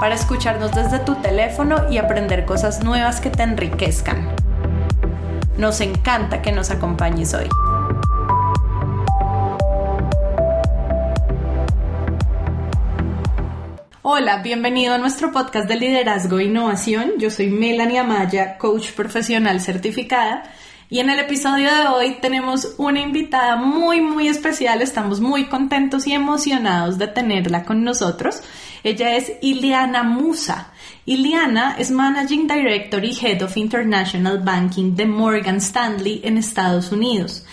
para escucharnos desde tu teléfono y aprender cosas nuevas que te enriquezcan. Nos encanta que nos acompañes hoy. Hola, bienvenido a nuestro podcast de liderazgo e innovación. Yo soy Melanie Amaya, coach profesional certificada. Y en el episodio de hoy tenemos una invitada muy, muy especial. Estamos muy contentos y emocionados de tenerla con nosotros. Ella es Iliana Musa. Iliana es Managing Director y Head of International Banking de Morgan Stanley en Estados Unidos.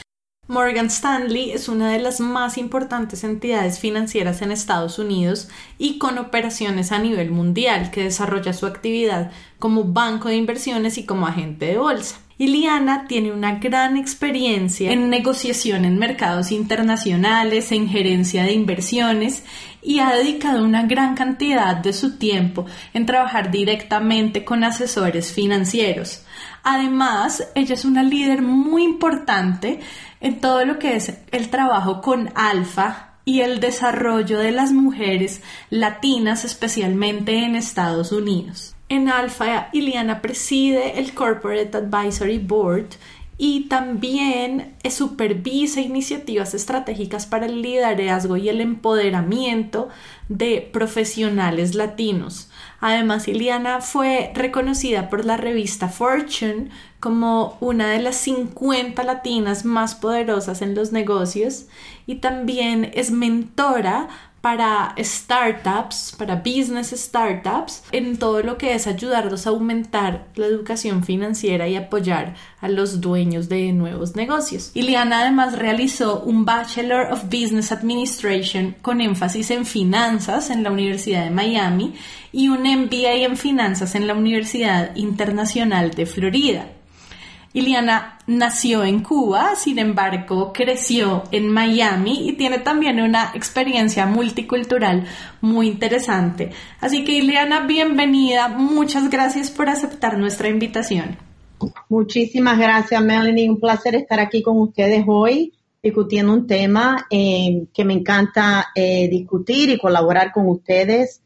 Morgan Stanley es una de las más importantes entidades financieras en Estados Unidos y con operaciones a nivel mundial que desarrolla su actividad como banco de inversiones y como agente de bolsa. Iliana tiene una gran experiencia en negociación en mercados internacionales, en gerencia de inversiones y ha dedicado una gran cantidad de su tiempo en trabajar directamente con asesores financieros. Además, ella es una líder muy importante en todo lo que es el trabajo con alfa y el desarrollo de las mujeres latinas, especialmente en Estados Unidos. En Alfa, Iliana preside el Corporate Advisory Board y también supervisa iniciativas estratégicas para el liderazgo y el empoderamiento de profesionales latinos. Además, Iliana fue reconocida por la revista Fortune como una de las 50 latinas más poderosas en los negocios y también es mentora para startups, para business startups, en todo lo que es ayudarlos a aumentar la educación financiera y apoyar a los dueños de nuevos negocios. Iliana además realizó un Bachelor of Business Administration con énfasis en finanzas en la Universidad de Miami y un MBA en finanzas en la Universidad Internacional de Florida. Iliana nació en Cuba, sin embargo, creció en Miami y tiene también una experiencia multicultural muy interesante. Así que Iliana, bienvenida. Muchas gracias por aceptar nuestra invitación. Muchísimas gracias, Melanie. Un placer estar aquí con ustedes hoy discutiendo un tema eh, que me encanta eh, discutir y colaborar con ustedes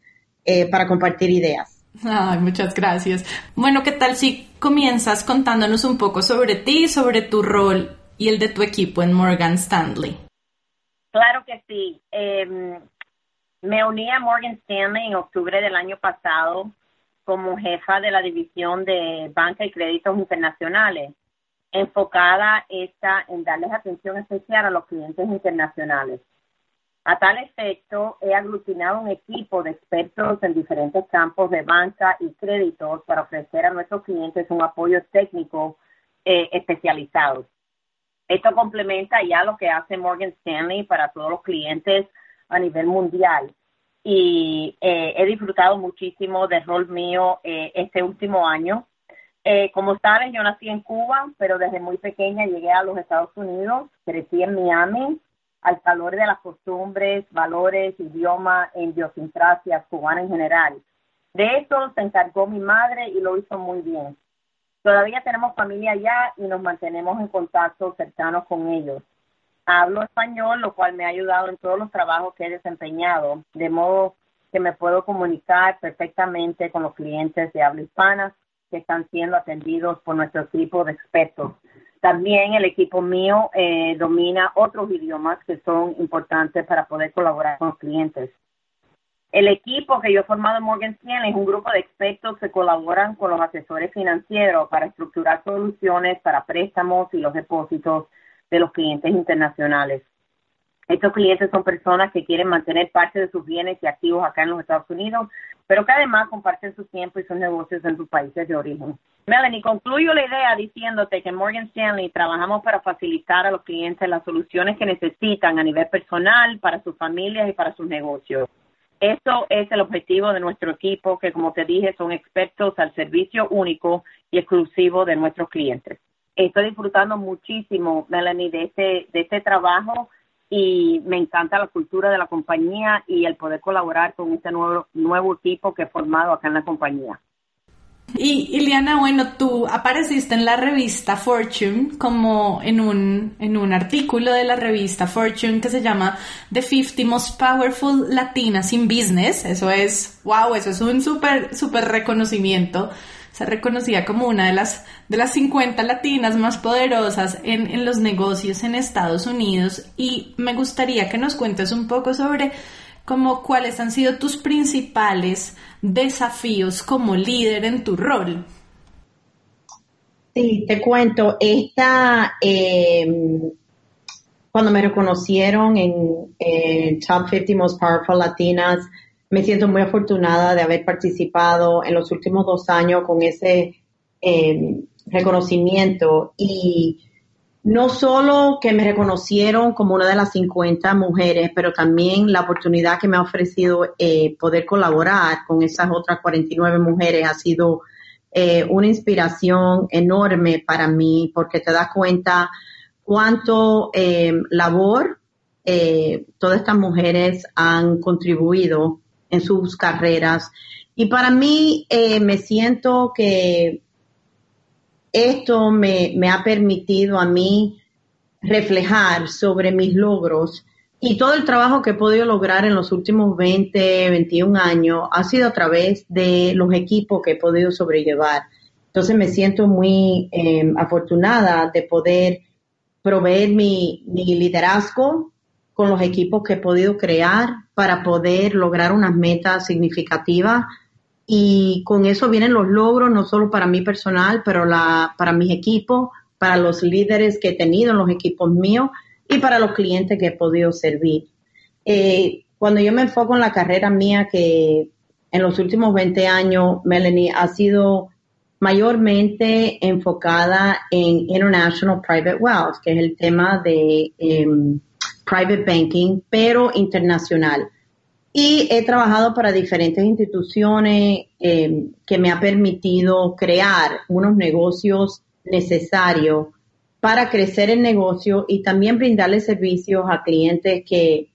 eh, para compartir ideas. Ay, muchas gracias. Bueno, ¿qué tal si comienzas contándonos un poco sobre ti, sobre tu rol y el de tu equipo en Morgan Stanley? Claro que sí. Em, me uní a Morgan Stanley en octubre del año pasado como jefa de la división de banca y créditos internacionales, enfocada esta en darles atención especial a los clientes internacionales. A tal efecto, he aglutinado un equipo de expertos en diferentes campos de banca y créditos para ofrecer a nuestros clientes un apoyo técnico eh, especializado. Esto complementa ya lo que hace Morgan Stanley para todos los clientes a nivel mundial. Y eh, he disfrutado muchísimo del rol mío eh, este último año. como saben, yo nací en Cuba, pero desde muy pequeña llegué a los Estados Unidos, crecí en Miami, al calor de las costumbres, valores, idioma e idiosincrasia cubana en general. De esto se encargó mi madre y lo hizo muy bien. Todavía tenemos familia allá y nos mantenemos en contacto cercanos con ellos. Hablo español, lo cual me ha ayudado en todos los trabajos que he desempeñado, de modo que me puedo comunicar perfectamente con los clientes de habla hispana que están siendo atendidos por nuestro equipo de expertos. También el equipo mío eh, domina otros idiomas que son importantes para poder colaborar con los clientes. El equipo que yo he formado en Morgan Stanley es un grupo de expertos que colaboran con los asesores financieros para estructurar soluciones para préstamos y los depósitos de los clientes internacionales. Estos clientes son personas que quieren mantener parte de sus bienes y activos acá en los Estados Unidos, pero que además comparten su tiempo y sus negocios en sus países de origen. Melanie, concluyo la idea diciéndote que en Morgan Stanley trabajamos para facilitar a los clientes las soluciones que necesitan a nivel personal, para sus familias y para sus negocios. Eso es el objetivo de nuestro equipo, que como te dije, son expertos al servicio único y exclusivo de nuestros clientes. Estoy disfrutando muchísimo, Melanie, de este, de este trabajo y me encanta la cultura de la compañía y el poder colaborar con este nuevo, nuevo equipo que he formado acá en la compañía. Y Iliana, bueno, tú apareciste en la revista Fortune como en un, en un artículo de la revista Fortune que se llama The 50 Most Powerful Latinas in Business. Eso es, wow, eso es un súper, súper reconocimiento. Se reconocía como una de las, de las 50 latinas más poderosas en, en los negocios en Estados Unidos. Y me gustaría que nos cuentes un poco sobre como cuáles han sido tus principales desafíos como líder en tu rol. Sí, te cuento, esta, em, cuando me reconocieron en, Top 50 Most Powerful Latinas, me siento muy afortunada de haber participado en los últimos dos años con ese em, reconocimiento y no solo que me reconocieron como una de las 50 mujeres, pero también la oportunidad que me ha ofrecido eh, poder colaborar con esas otras 49 mujeres ha sido eh, una inspiración enorme para mí porque te das cuenta cuánto eh, labor todas estas mujeres han contribuido en sus carreras. Y para mí me siento que esto me, ha permitido a mí reflejar sobre mis logros y todo el trabajo que he podido lograr en los últimos 20, 21 años ha sido a través de los equipos que he podido sobrellevar. Entonces me siento muy em, afortunada de poder proveer mi liderazgo con los equipos que he podido crear para poder lograr unas metas significativas y con eso vienen los logros, no solo para mí personal, pero la, para mis equipos, para los líderes que he tenido en los equipos míos y para los clientes que he podido servir. Eh, cuando yo me enfoco en la carrera mía, que en los últimos 20 años, Melanie, ha sido mayormente enfocada en International Private Wealth, que es el tema de em, private banking, pero internacional. Y he trabajado para diferentes instituciones eh, que me ha permitido crear unos negocios necesarios para crecer el negocio y también brindarle servicios a clientes que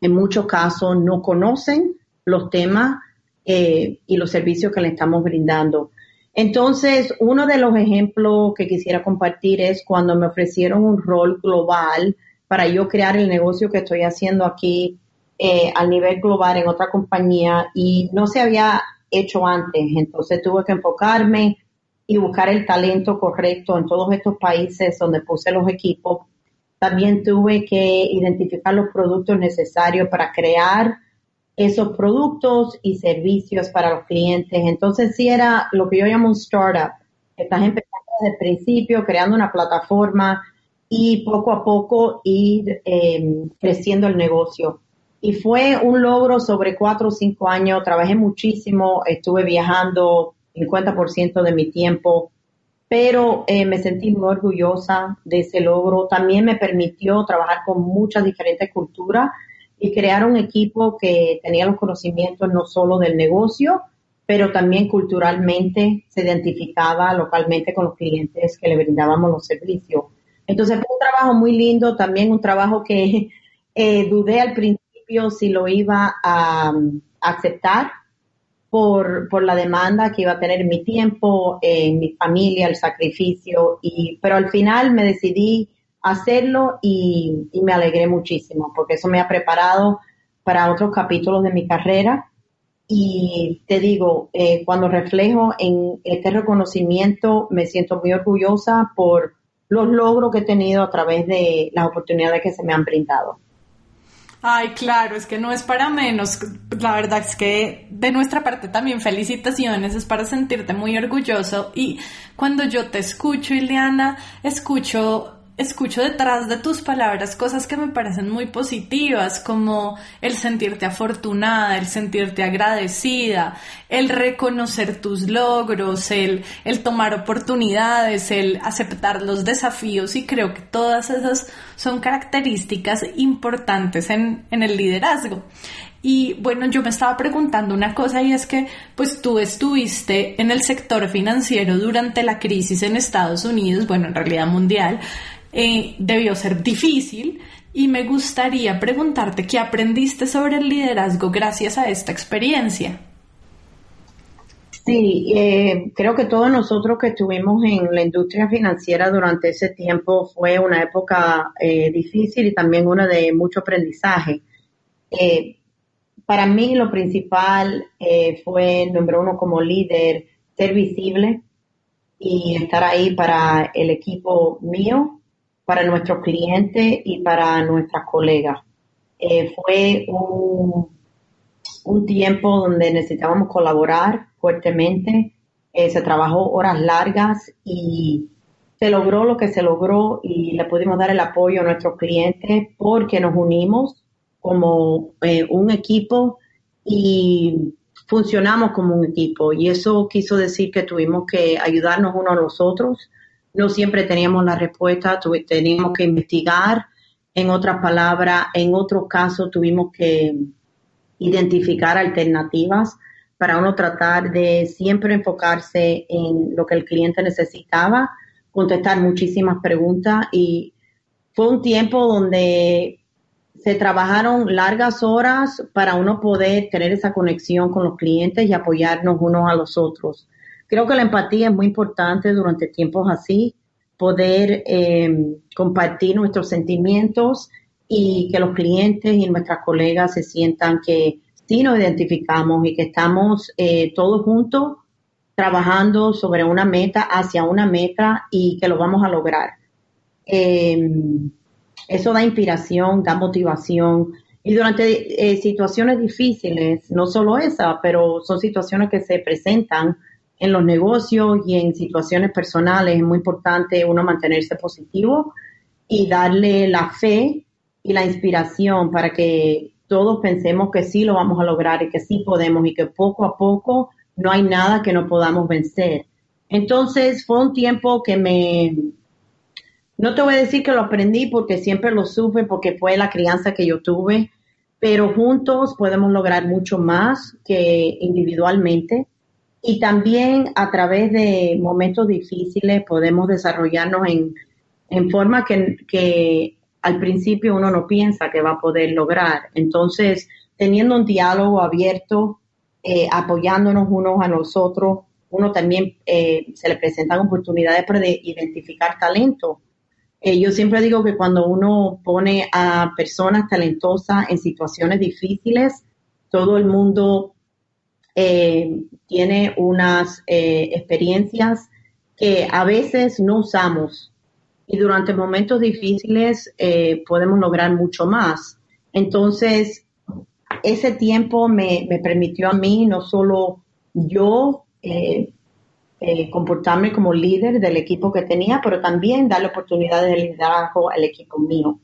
en muchos casos no conocen los temas eh, y los servicios que le estamos brindando. Entonces, uno de los ejemplos que quisiera compartir es cuando me ofrecieron un rol global para yo crear el negocio que estoy haciendo aquí eh, a nivel global en otra compañía y no se había hecho antes. Entonces tuve que enfocarme y buscar el talento correcto en todos estos países donde puse los equipos. También tuve que identificar los productos necesarios para crear esos productos y servicios para los clientes. Entonces sí era lo que yo llamo un startup. Estás empezando desde el principio, creando una plataforma y poco a poco ir eh, creciendo el negocio y fue un logro sobre cuatro o cinco años. Trabajé muchísimo, estuve viajando 50% de mi tiempo, pero eh, me sentí muy orgullosa de ese logro. También me permitió trabajar con muchas diferentes culturas y crear un equipo que tenía los conocimientos no solo del negocio, pero también culturalmente se identificaba localmente con los clientes que le brindábamos los servicios. Entonces fue un trabajo muy lindo, también un trabajo que eh, dudé al principio si lo iba a, aceptar por, por, la demanda que iba a tener mi tiempo, en mi familia, el sacrificio, y, pero al final me decidí hacerlo y, me alegré muchísimo porque eso me ha preparado para otros capítulos de mi carrera. Y te digo, eh, cuando reflejo en este reconocimiento, me siento muy orgullosa por los logros que he tenido a través de las oportunidades que se me han brindado. Ay, claro, es que no es para menos. La verdad es que de nuestra parte también felicitaciones, es para sentirte muy orgulloso. Y cuando yo te escucho, Ileana, escucho escucho detrás de tus palabras cosas que me parecen muy positivas, como el sentirte afortunada, el sentirte agradecida, el reconocer tus logros, el, el tomar oportunidades, el aceptar los desafíos y creo que todas esas son características importantes en, en el liderazgo. Y bueno, yo me estaba preguntando una cosa y es que pues tú estuviste en el sector financiero durante la crisis en Estados Unidos, bueno, en realidad mundial, eh, debió ser difícil y me gustaría preguntarte qué aprendiste sobre el liderazgo gracias a esta experiencia. Sí, eh, creo que todos nosotros que estuvimos en la industria financiera durante ese tiempo fue una época eh, difícil y también una de mucho aprendizaje. Para mí lo principal fue, número uno, como líder, ser visible y estar ahí para el equipo mío, para nuestros clientes y para nuestras colegas. fue un un tiempo donde necesitábamos colaborar fuertemente, eh, se trabajó horas largas y se logró lo que se logró y le pudimos dar el apoyo a nuestros clientes porque nos unimos como eh, un equipo y funcionamos como un equipo y eso quiso decir que tuvimos que ayudarnos unos a los otros. No siempre teníamos la respuesta, teníamos que investigar. En otras palabras, en otros casos tuvimos que identificar alternativas para uno tratar de siempre enfocarse en lo que el cliente necesitaba, contestar muchísimas preguntas y fue un tiempo donde se trabajaron largas horas para uno poder tener esa conexión con los clientes y apoyarnos unos a los otros. Creo que la empatía es muy importante durante tiempos así, poder eh, compartir nuestros sentimientos y que los clientes y nuestras colegas se sientan que sí nos identificamos y que estamos eh, todos juntos trabajando sobre una meta, hacia una meta y que lo vamos a lograr. Em, eso da inspiración, da motivación. Y durante eh, situaciones difíciles, no solo esa, pero son situaciones que se presentan en los negocios y en situaciones personales, es muy importante uno mantenerse positivo y darle la fe y la inspiración para que todos pensemos que sí lo vamos a lograr y que sí podemos y que poco a poco no hay nada que no podamos vencer. Entonces fue un tiempo que me, no te voy a decir que lo aprendí porque siempre lo supe porque fue la crianza que yo tuve, pero juntos podemos lograr mucho más que individualmente y también a través de momentos difíciles podemos desarrollarnos en, en forma que, al principio uno no piensa que va a poder lograr. Entonces, teniendo un diálogo abierto, eh, apoyándonos unos a nosotros, uno también eh, se le presentan oportunidades para identificar talento. Eh, yo siempre digo que cuando uno pone a personas talentosas en situaciones difíciles, todo el mundo tiene unas experiencias que a veces no usamos y durante momentos difíciles eh, podemos lograr mucho más. Entonces, ese tiempo me, permitió a mí no solo yo eh, eh, comportarme como líder del equipo que tenía, pero también darle oportunidades de liderazgo al equipo mío.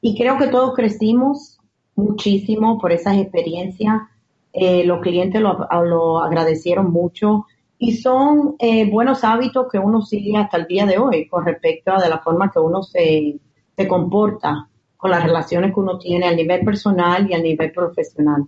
Y creo que todos crecimos muchísimo por esas experiencias. Los clientes lo, lo agradecieron mucho y son eh, buenos hábitos que uno sigue hasta el día de hoy con respecto a de la forma que uno se, se comporta con las relaciones que uno tiene a nivel personal y a nivel profesional.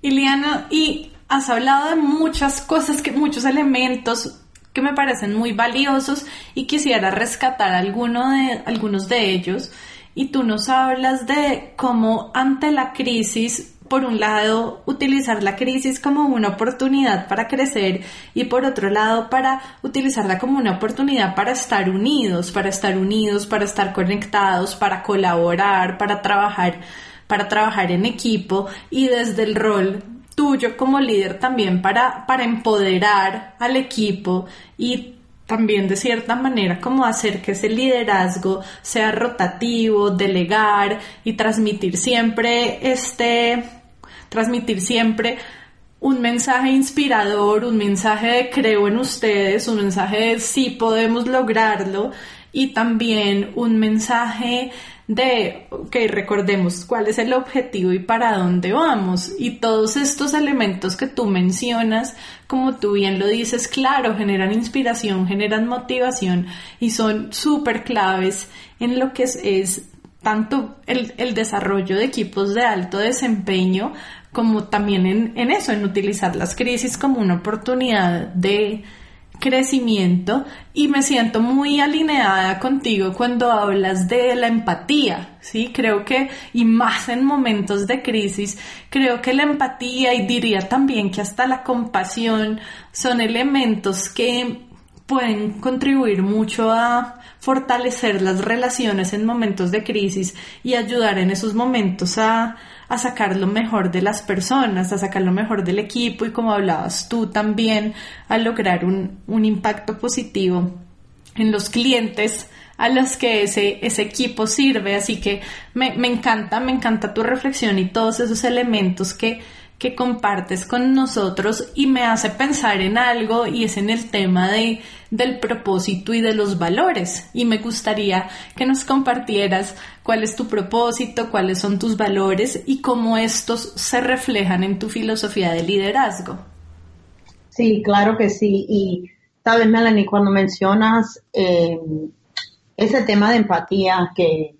Iliana, y has hablado de muchas cosas, que muchos elementos que me parecen muy valiosos y quisiera rescatar alguno de, algunos de ellos. Y tú nos hablas de cómo ante la crisis por un lado, utilizar la crisis como una oportunidad para crecer y por otro lado, para utilizarla como una oportunidad para estar unidos, para estar unidos, para estar conectados, para colaborar, para trabajar, para trabajar en equipo y desde el rol tuyo como líder también para, para empoderar al equipo y también de cierta manera como hacer que ese liderazgo sea rotativo, delegar y transmitir siempre este transmitir siempre un mensaje inspirador, un mensaje de creo en ustedes, un mensaje de sí podemos lograrlo y también un mensaje de que recordemos cuál es el objetivo y para dónde vamos. Y todos estos elementos que tú mencionas, como tú bien lo dices, claro, generan inspiración, generan motivación y son súper claves en lo que es, es tanto el, el, desarrollo de equipos de alto desempeño como también en, eso, en utilizar las crisis como una oportunidad de, crecimiento y me siento muy alineada contigo cuando hablas de la empatía, ¿sí? Creo que, y más en momentos de crisis, creo que la empatía y diría también que hasta la compasión son elementos que pueden contribuir mucho a fortalecer las relaciones en momentos de crisis y ayudar en esos momentos a, a sacar lo mejor de las personas, a sacar lo mejor del equipo y como hablabas tú también, a lograr un, un impacto positivo en los clientes a los que ese, ese equipo sirve. Así que me, me encanta, me encanta tu reflexión y todos esos elementos que, que compartes con nosotros y me hace pensar en algo y es en el tema de, del propósito y de los valores. Y me gustaría que nos compartieras cuál es tu propósito, cuáles son tus valores y cómo estos se reflejan en tu filosofía de liderazgo. Sí, claro que sí. Y sabes, Melanie, cuando mencionas eh, ese tema de empatía que,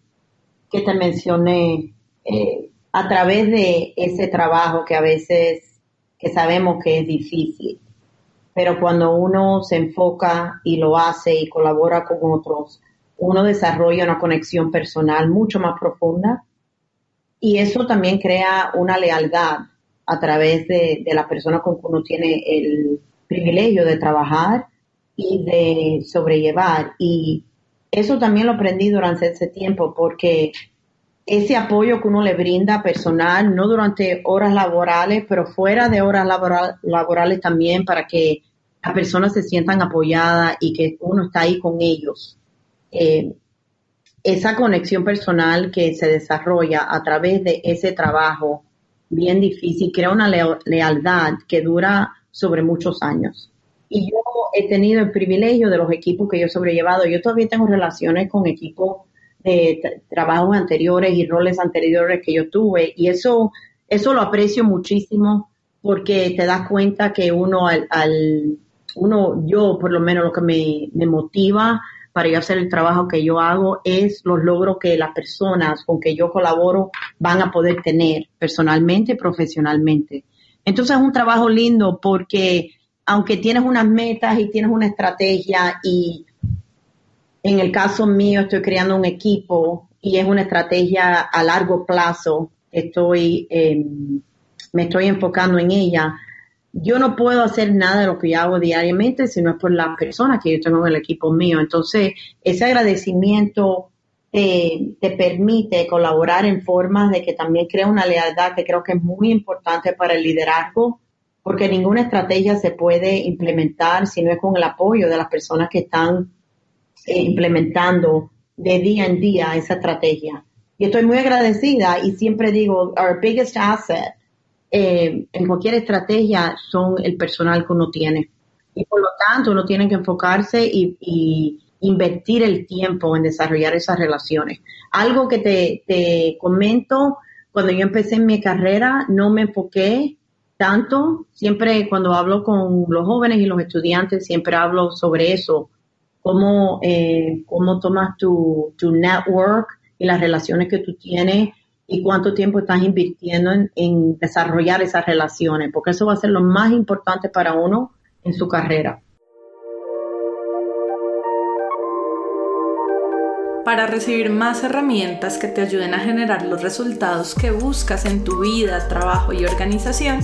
que te mencioné, eh, a través de ese trabajo que a veces que sabemos que es difícil, pero cuando uno se enfoca y lo hace y colabora con otros, uno desarrolla una conexión personal mucho más profunda y eso también crea una lealtad a través de, de la persona con que uno tiene el privilegio de trabajar y de sobrellevar. Y eso también lo aprendí durante ese tiempo porque ese apoyo que uno le brinda personal, no durante horas laborales, pero fuera de horas laborales también para que las personas se sientan apoyadas y que uno está ahí con ellos. Eh, esa conexión personal que se desarrolla a través de ese trabajo bien difícil crea una lealtad que dura sobre muchos años. Y yo he tenido el privilegio de los equipos que yo he sobrellevado. Yo todavía tengo relaciones con equipos de trabajos anteriores y roles anteriores que yo tuve y eso, eso lo aprecio muchísimo porque te das cuenta que uno al, uno, yo por lo menos lo que me, motiva para yo hacer el trabajo que yo hago es los logros que las personas con que yo colaboro van a poder tener personalmente profesionalmente. Entonces es un trabajo lindo porque aunque tienes unas metas y tienes una estrategia y en el caso mío, estoy creando un equipo y es una estrategia a largo plazo. Estoy, em, me estoy enfocando en ella. Yo no puedo hacer nada de lo que yo hago diariamente si no es por las personas que yo tengo en el equipo mío. Entonces, ese agradecimiento te, te permite colaborar en formas de que también crea una lealtad que creo que es muy importante para el liderazgo, porque ninguna estrategia se puede implementar si no es con el apoyo de las personas que están eh, implementando de día en día esa estrategia. Y estoy muy agradecida y siempre digo, our biggest asset eh, en cualquier estrategia son el personal que uno tiene. Y por lo tanto uno tiene que enfocarse y, invertir el tiempo en desarrollar esas relaciones. Algo que te, te comento, cuando yo empecé mi carrera, no me enfoqué tanto. Siempre cuando hablo con los jóvenes y los estudiantes, siempre hablo sobre eso, cómo, eh, cómo tomas tu, tu network y las relaciones que tú tienes y cuánto tiempo estás invirtiendo en, desarrollar esas relaciones, porque eso va a ser lo más importante para uno en su carrera. Para recibir más herramientas que te ayuden a generar los resultados que buscas en tu vida, trabajo y organización,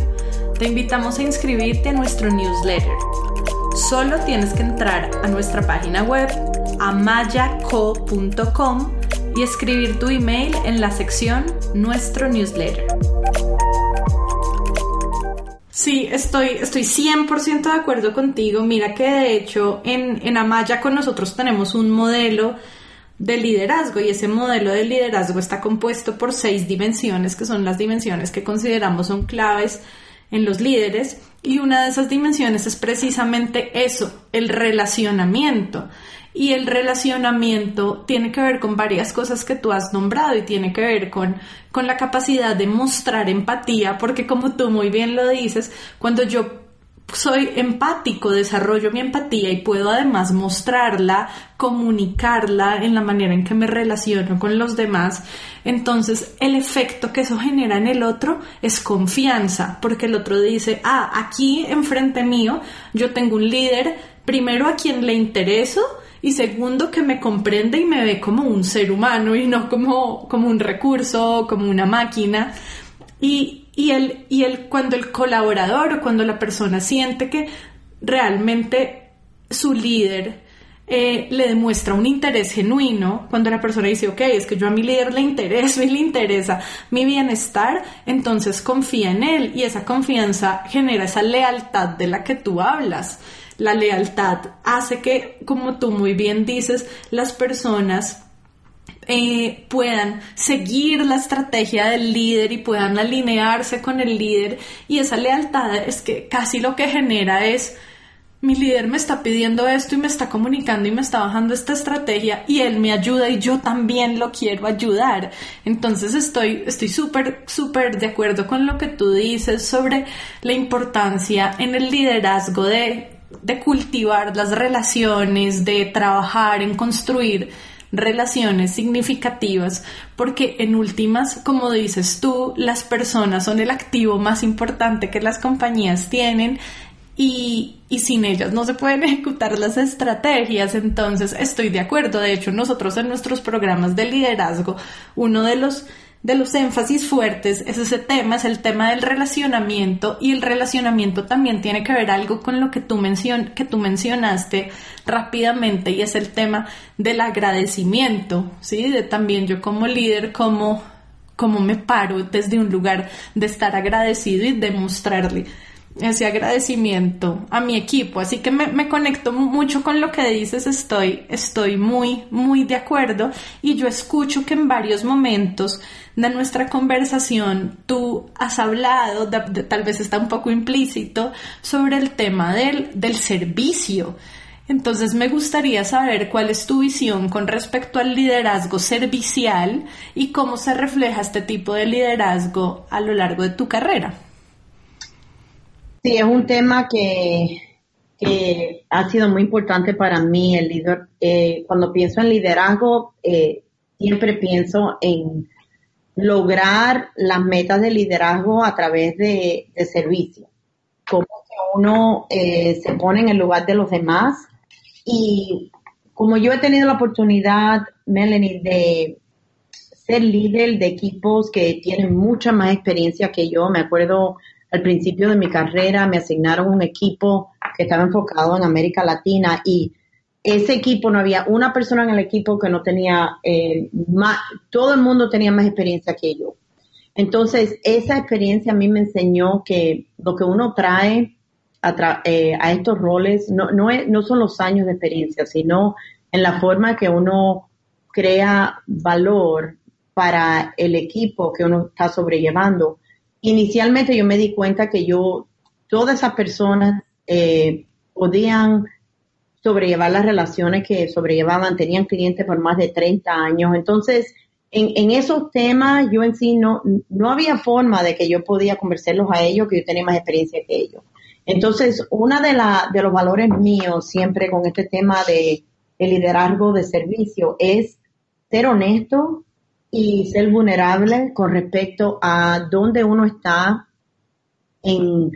te invitamos a inscribirte a nuestro newsletter Solo tienes que entrar a nuestra página web amayaco.com y escribir tu email en la sección Nuestro newsletter. Sí, estoy, estoy 100% de acuerdo contigo. Mira que de hecho en, en Amaya con nosotros tenemos un modelo de liderazgo y ese modelo de liderazgo está compuesto por seis dimensiones que son las dimensiones que consideramos son claves en los líderes y una de esas dimensiones es precisamente eso, el relacionamiento. Y el relacionamiento tiene que ver con varias cosas que tú has nombrado y tiene que ver con, con la capacidad de mostrar empatía, porque como tú muy bien lo dices, cuando yo soy empático, desarrollo mi empatía y puedo además mostrarla, comunicarla en la manera en que me relaciono con los demás, entonces el efecto que eso genera en el otro es confianza, porque el otro dice, ah, aquí enfrente mío yo tengo un líder, primero a quien le intereso, y segundo que me comprende y me ve como un ser humano y no como, como un recurso, como una máquina. Y, y, el, y cuando el colaborador o cuando la persona siente que realmente su líder eh, le demuestra un interés genuino, cuando la persona dice, ok, es que yo a mi líder le intereso y le interesa mi bienestar, entonces confía en él y esa confianza genera esa lealtad de la que tú hablas. La lealtad hace que, como tú muy bien dices, las personas eh, puedan seguir la estrategia del líder y puedan alinearse con el líder. Y esa lealtad es que casi lo que genera es, mi líder me está pidiendo esto y me está comunicando y me está bajando esta estrategia y él me ayuda y yo también lo quiero ayudar. Entonces estoy estoy súper, súper de acuerdo con lo que tú dices sobre la importancia en el liderazgo de de cultivar las relaciones, de trabajar en construir relaciones significativas, porque en últimas, como dices tú, las personas son el activo más importante que las compañías tienen y, y, sin ellas no se pueden ejecutar las estrategias. Entonces, estoy de acuerdo. De hecho, nosotros en nuestros programas de liderazgo, uno de los de los énfasis fuertes es ese tema, es el tema del relacionamiento y el relacionamiento también tiene que ver algo con lo que tú, mencion que tú mencionaste rápidamente y es el tema del agradecimiento, ¿sí? De también yo como líder, como, como me paro desde un lugar de estar agradecido y demostrarle ese agradecimiento a mi equipo. Así que me, conecto mucho con lo que dices, estoy, estoy muy, muy de acuerdo y yo escucho que en varios momentos de nuestra conversación tú has hablado, tal vez está un poco implícito, sobre el tema del, del servicio. Entonces me gustaría saber cuál es tu visión con respecto al liderazgo servicial y cómo se refleja este tipo de liderazgo a lo largo de tu carrera. Sí, es un tema que, ha sido muy importante para mí. El líder, eh, cuando pienso en liderazgo, eh, siempre pienso en lograr las metas de liderazgo a través de, servicio. Cómo uno eh, se pone en el lugar de los demás. Y como yo he tenido la oportunidad, Melanie, de ser líder de equipos que tienen mucha más experiencia que yo, me acuerdo al principio de mi carrera me asignaron un equipo que estaba enfocado en América Latina y ese equipo no había una persona en el equipo que no tenía eh, más, todo el mundo tenía más experiencia que yo. Entonces, esa experiencia a mí me enseñó que lo que uno trae a, eh, estos roles no, no, no son los años de experiencia, sino en la forma que uno crea valor para el equipo que uno está sobrellevando inicialmente yo me di cuenta que yo, todas esas personas eh, podían sobrellevar las relaciones que sobrellevaban, tenían clientes por más de 30 años. Entonces, en, esos temas yo en sí no, no había forma de que yo podía conversarlos a ellos, que yo tenía más experiencia que ellos. Entonces, uno de, la, de los valores míos siempre con este tema de, de liderazgo de servicio es ser honesto, y ser vulnerable con respecto a dónde uno está en,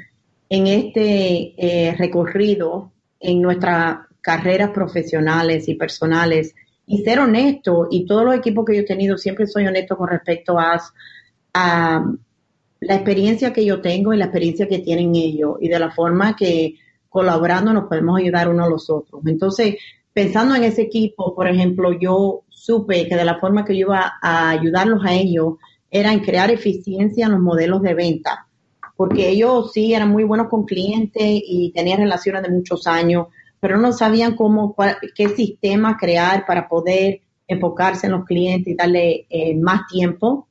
este eh, recorrido en nuestras carreras profesionales y personales y ser honesto y todos los equipos que yo he tenido siempre soy honesto con respecto a, a la experiencia que yo tengo y la experiencia que tienen ellos y de la forma que colaborando nos podemos ayudar unos a los otros. Entonces, pensando en ese equipo, por ejemplo, yo supe que de la forma que yo iba a ayudarlos a ellos era en crear eficiencia en los modelos de venta, porque ellos sí eran muy buenos con clientes y tenían relaciones de muchos años, pero no sabían cómo, qué sistema crear para poder enfocarse en los clientes y darle eh, más tiempo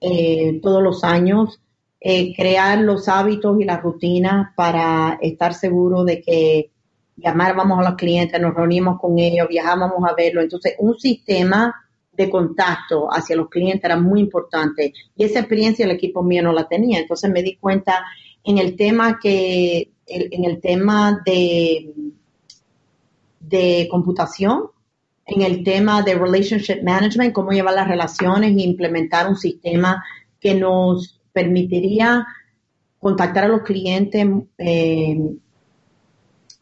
eh, todos los años, eh, crear los hábitos y las rutinas para estar seguro de que llamábamos a los clientes, nos reunimos con ellos, viajábamos a verlo. Entonces, un sistema de contacto hacia los clientes era muy importante y esa experiencia el equipo mío no la tenía. Entonces me di cuenta en el tema que en el tema de, de computación, en el tema de relationship management, cómo llevar las relaciones e implementar un sistema que nos permitiría contactar a los clientes eh,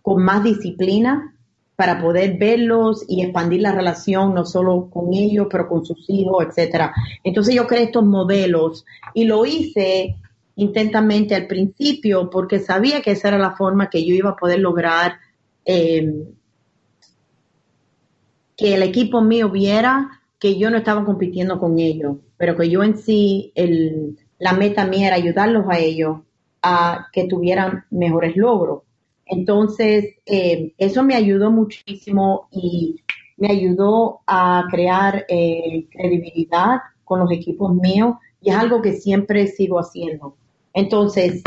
con más disciplina para poder verlos y expandir la relación no solo con ellos, pero con sus hijos, etcétera. Entonces yo creé estos modelos y lo hice intensamente al principio porque sabía que esa era la forma que yo iba a poder lograr eh, que el equipo mío viera que yo no estaba compitiendo con ellos, pero que yo en sí, la meta mía era ayudarlos a ellos a que tuvieran mejores logros. Entonces, eh, eso me ayudó muchísimo y me ayudó a crear eh, credibilidad con los equipos míos y es algo que siempre sigo haciendo. Entonces,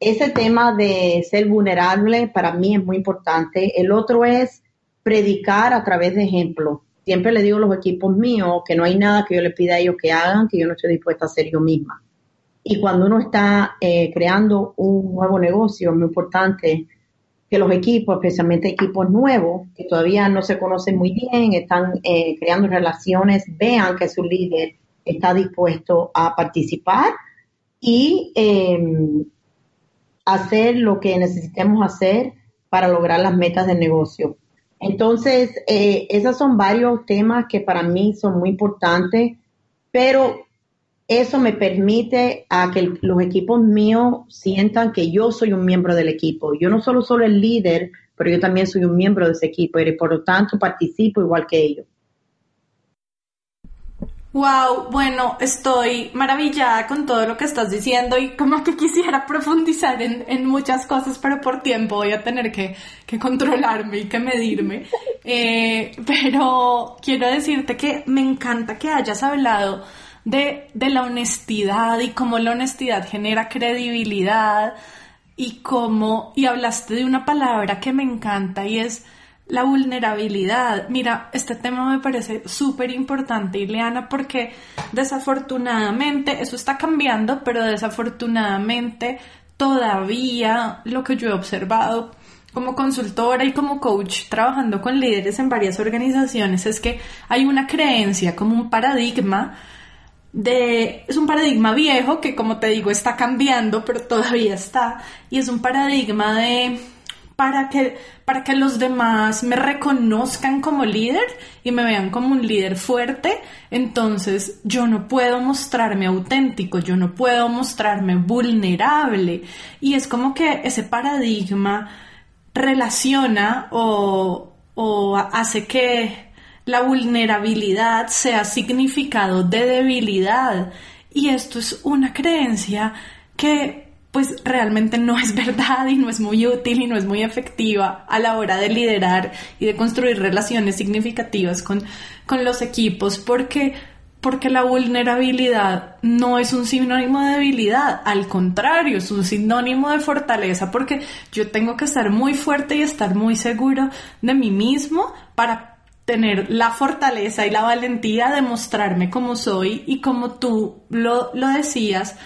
ese tema de ser vulnerable para mí es muy importante. El otro es predicar a través de ejemplos. Siempre le digo a los equipos míos que no hay nada que yo le pida a ellos que hagan que yo no estoy dispuesta a hacer yo misma. Y cuando uno está eh, creando un nuevo negocio, es muy importante que los equipos, especialmente equipos nuevos, que todavía no se conocen muy bien, están eh, creando relaciones, vean que su líder está dispuesto a participar y em, hacer lo que necesitemos hacer para lograr las metas del negocio. Entonces, eh, esos son varios temas que para mí son muy importantes, pero eso me permite a que los equipos míos sientan que yo soy un miembro del equipo. Yo no solo soy el líder, pero yo también soy un miembro de ese equipo y por lo tanto participo igual que ellos. Wow, bueno, estoy maravillada con todo lo que estás diciendo y como que quisiera profundizar en, muchas cosas, pero por tiempo voy a tener que, controlarme y que medirme. Eh, pero quiero decirte que me encanta que hayas hablado de, de la honestidad y cómo la honestidad genera credibilidad y cómo, y hablaste de una palabra que me encanta y es la vulnerabilidad. Mira, este tema me parece súper importante, Ileana, porque desafortunadamente eso está cambiando, pero desafortunadamente todavía lo que yo he observado como consultora y como coach trabajando con líderes en varias organizaciones es que hay una creencia como un paradigma de es un paradigma viejo que como te digo está cambiando pero todavía está y es un paradigma de para que, para que los demás me reconozcan como líder y me vean como un líder fuerte, entonces yo no puedo mostrarme auténtico, yo no puedo mostrarme vulnerable. Y es como que ese paradigma relaciona o, o hace que la vulnerabilidad sea significado de debilidad. Y esto es una creencia que pues realmente no es verdad y no es muy útil y no es muy efectiva a la hora de liderar y de construir relaciones significativas con, con los equipos porque porque la vulnerabilidad no es un sinónimo de debilidad, al contrario, es un sinónimo de fortaleza porque yo tengo que estar muy fuerte y estar muy seguro de mí mismo para tener la fortaleza y la valentía de mostrarme como soy y como tú lo, lo decías,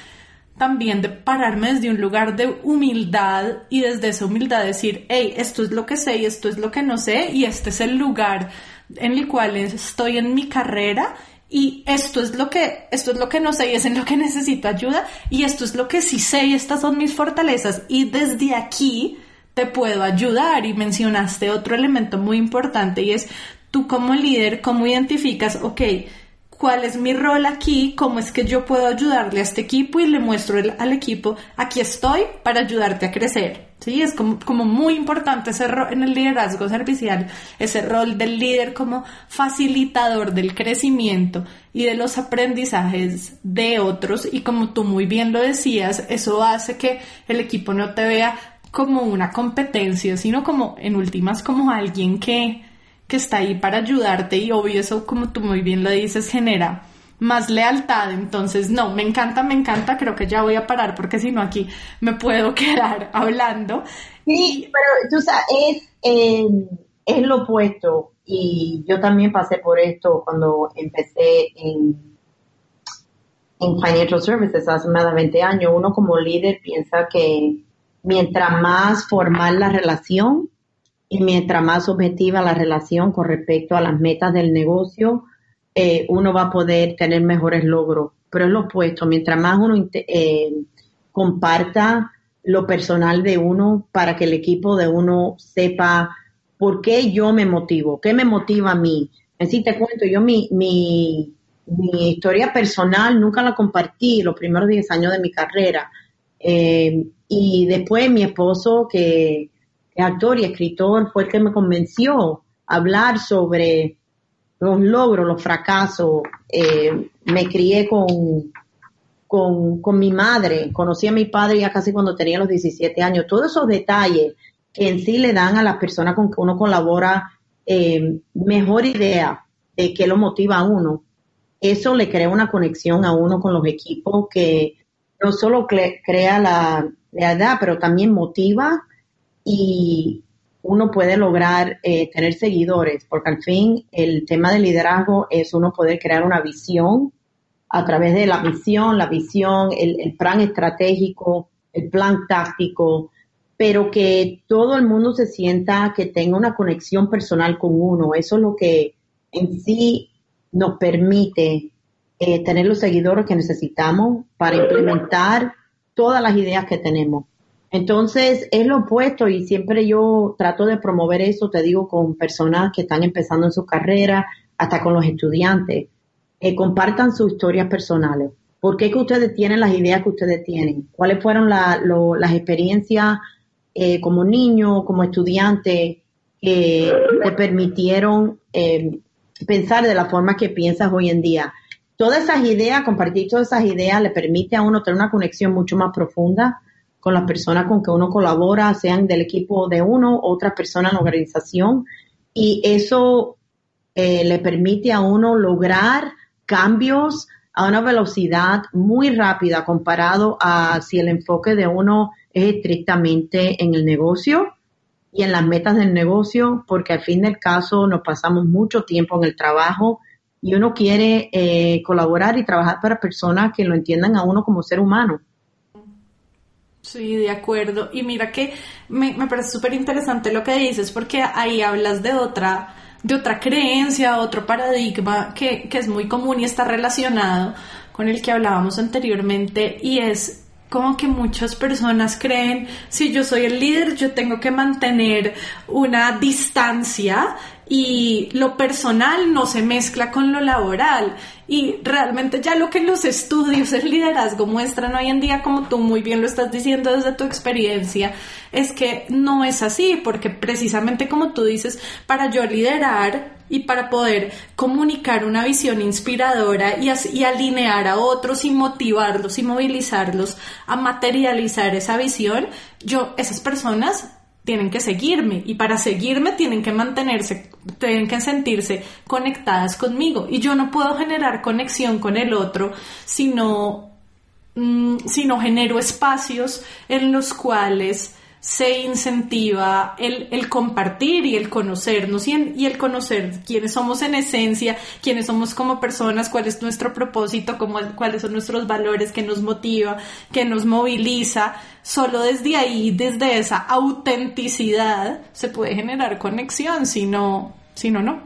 también de pararme desde un lugar de humildad y desde esa humildad decir, hey, esto es lo que sé y esto es lo que no sé y este es el lugar en el cual estoy en mi carrera y esto es lo que esto es lo que no sé y es en lo que necesito ayuda y esto es lo que sí sé y estas son mis fortalezas y desde aquí te puedo ayudar. Y mencionaste otro elemento muy importante y es tú como líder cómo identificas ok cuál es mi rol aquí, cómo es que yo puedo ayudarle a este equipo y le muestro al equipo, aquí estoy para ayudarte a crecer. Sí, es como, como muy importante ese rol en el liderazgo servicial, ese rol del líder como facilitador del crecimiento y de los aprendizajes de otros. Y como tú muy bien lo decías, eso hace que el equipo no te vea como una competencia, sino como en últimas como alguien que, que está ahí para ayudarte y obvio eso como tú muy bien lo dices genera más lealtad. Entonces, no, me encanta, me encanta. Creo que ya voy a parar porque si no aquí me puedo quedar hablando. Sí, pero tú sabes, es, eh, es lo opuesto. Y yo también pasé por esto cuando empecé en, en Financial Services hace más de 20 años. Uno como líder piensa que mientras más formal la relación y mientras más objetiva la relación con respecto a las metas del negocio, eh, uno va a poder tener mejores logros. Pero es lo opuesto, mientras más uno eh, comparta lo personal de uno para que el equipo de uno sepa por qué yo me motivo, qué me motiva a mí. Así te cuento, yo mi, mi, historia personal nunca la compartí los primeros 10 años de mi carrera. Eh, y después mi esposo, que actor y escritor, fue el que me convenció a hablar sobre los logros, los fracasos. Eh, me crié con, con, con, mi madre, conocí a mi padre ya casi cuando tenía los 17 años. Todos esos detalles que en sí le dan a las personas con que uno colabora eh, mejor idea de qué lo motiva a uno. Eso le crea una conexión a uno con los equipos que no solo crea la, la edad, pero también motiva y uno puede lograr eh, tener seguidores, porque al fin el tema del liderazgo es uno poder crear una visión a través de la visión, la visión, el, plan estratégico, el plan táctico, pero que todo el mundo se sienta que tenga una conexión personal con uno. Eso es lo que en sí nos permite eh, tener los seguidores que necesitamos para implementar todas las ideas que tenemos. Entonces, es lo opuesto y siempre yo trato de promover eso, te digo, con personas que están empezando en su carrera, hasta con los estudiantes. que compartan sus historias personales. ¿Por qué que ustedes tienen las ideas que ustedes tienen? ¿Cuáles fueron las experiencias eh, como niño, como estudiante, que te permitieron eh, pensar de la forma que piensas hoy en día? Todas esas ideas, compartir todas esas ideas le permite a uno tener una conexión mucho más profunda con las personas con que uno colabora, sean del equipo de uno otras personas en la organización. Y eso eh, le permite a uno lograr cambios a una velocidad muy rápida comparado a si el enfoque de uno es estrictamente en el negocio y en las metas del negocio, porque al fin del caso nos pasamos mucho tiempo en el trabajo y uno quiere eh, colaborar y trabajar para personas que lo entiendan a uno como ser humano. Sí, de acuerdo. Y mira que me, parece súper interesante lo que dices, porque ahí hablas de otra, de otra creencia, otro paradigma que, que es muy común y está relacionado con el que hablábamos anteriormente, y es como que muchas personas creen, si yo soy el líder, yo tengo que mantener una distancia y lo personal no se mezcla con lo laboral. Y realmente ya lo que los estudios del liderazgo muestran hoy en día, como tú muy bien lo estás diciendo desde tu experiencia, es que no es así, porque precisamente como tú dices, para yo liderar y para poder comunicar una visión inspiradora y, y alinear a otros y motivarlos y movilizarlos a materializar esa visión, yo, esas personas tienen que seguirme y para seguirme tienen que mantenerse, tienen que sentirse conectadas conmigo y yo no puedo generar conexión con el otro si no, mm, genero espacios en los cuales se incentiva el, compartir y el conocernos y, el conocer quiénes somos en esencia, quiénes somos como personas, cuál es nuestro propósito, cómo, cuáles son nuestros valores, qué nos motiva, qué nos moviliza. Solo desde ahí, desde esa autenticidad, se puede generar conexión, si no, si no, no.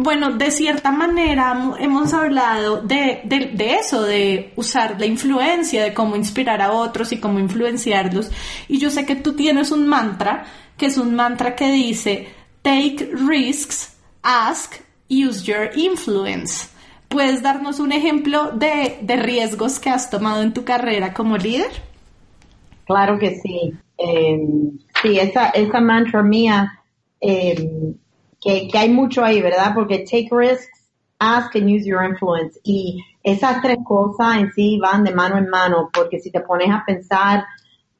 Bueno, de cierta manera hemos hablado de, eso, de usar la influencia, de cómo inspirar a otros y cómo influenciarlos. Y yo sé que tú tienes un mantra, que es un mantra que dice, take risks, ask, use your influence. ¿Puedes darnos un ejemplo de, riesgos que has tomado en tu carrera como líder? Claro que sí. Em, sí, esa, esa mantra mía... Em, que, hay mucho ahí, ¿verdad? Porque take risks ask and use your influence. Y esas tres cosas en sí van de mano en mano, porque si te pones a pensar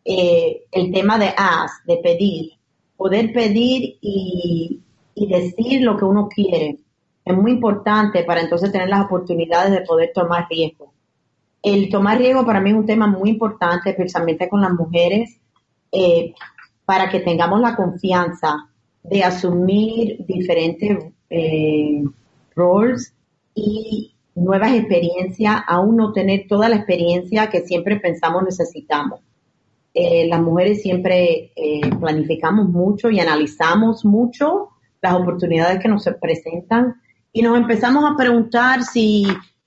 eh, el tema de ask, de pedir, poder pedir y, y decir lo que uno quiere, es muy importante para entonces tener las oportunidades de poder tomar riesgo. El tomar riesgo para mí es un tema muy importante, especialmente con las mujeres, eh, para que tengamos la confianza de asumir diferentes eh, roles y nuevas experiencias, aún no tener toda la experiencia que siempre pensamos necesitamos. Eh, las mujeres siempre eh, planificamos mucho y analizamos mucho las oportunidades que nos presentan y nos empezamos a preguntar si,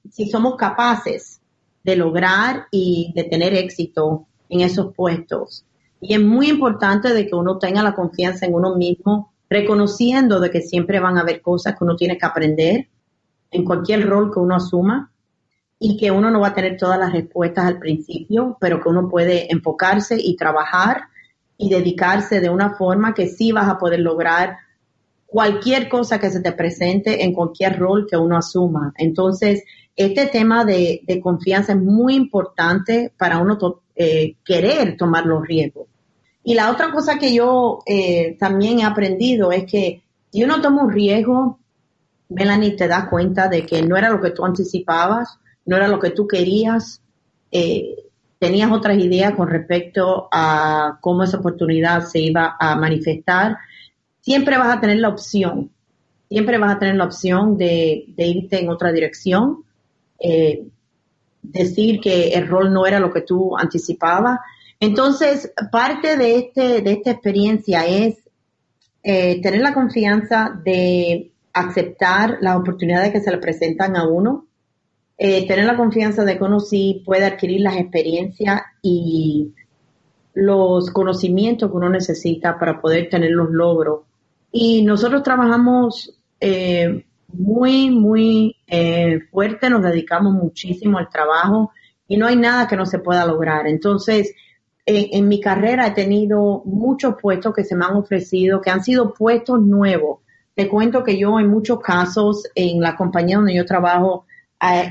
si somos capaces de lograr y de tener éxito en esos puestos. Y es muy importante de que uno tenga la confianza en uno mismo, reconociendo de que siempre van a haber cosas que uno tiene que aprender en cualquier rol que uno asuma y que uno no va a tener todas las respuestas al principio, pero que uno puede enfocarse y trabajar y dedicarse de una forma que sí vas a poder lograr cualquier cosa que se te presente en cualquier rol que uno asuma. Entonces, este tema de, confianza es muy importante para uno eh, querer tomar los riesgos. Y la otra cosa que yo eh, también he aprendido es que si uno toma un riesgo, Melanie, te das cuenta de que no era lo que tú anticipabas, no era lo que tú querías, eh, tenías otras ideas con respecto a cómo esa oportunidad se iba a manifestar, siempre vas a tener la opción, siempre vas a tener la opción de, irte en otra dirección, eh, decir que el rol no era lo que tú anticipabas. Entonces, parte de, este, de esta experiencia es eh, tener la confianza de aceptar las oportunidades que se le presentan a uno, eh, tener la confianza de que uno sí puede adquirir las experiencias y los conocimientos que uno necesita para poder tener los logros. Y nosotros trabajamos eh, muy, muy fuerte, nos dedicamos muchísimo al trabajo y no hay nada que no se pueda lograr. Entonces, en mi carrera he tenido muchos puestos que se me han ofrecido, que han sido puestos nuevos te cuento que yo en muchos casos en la compañía donde yo trabajo,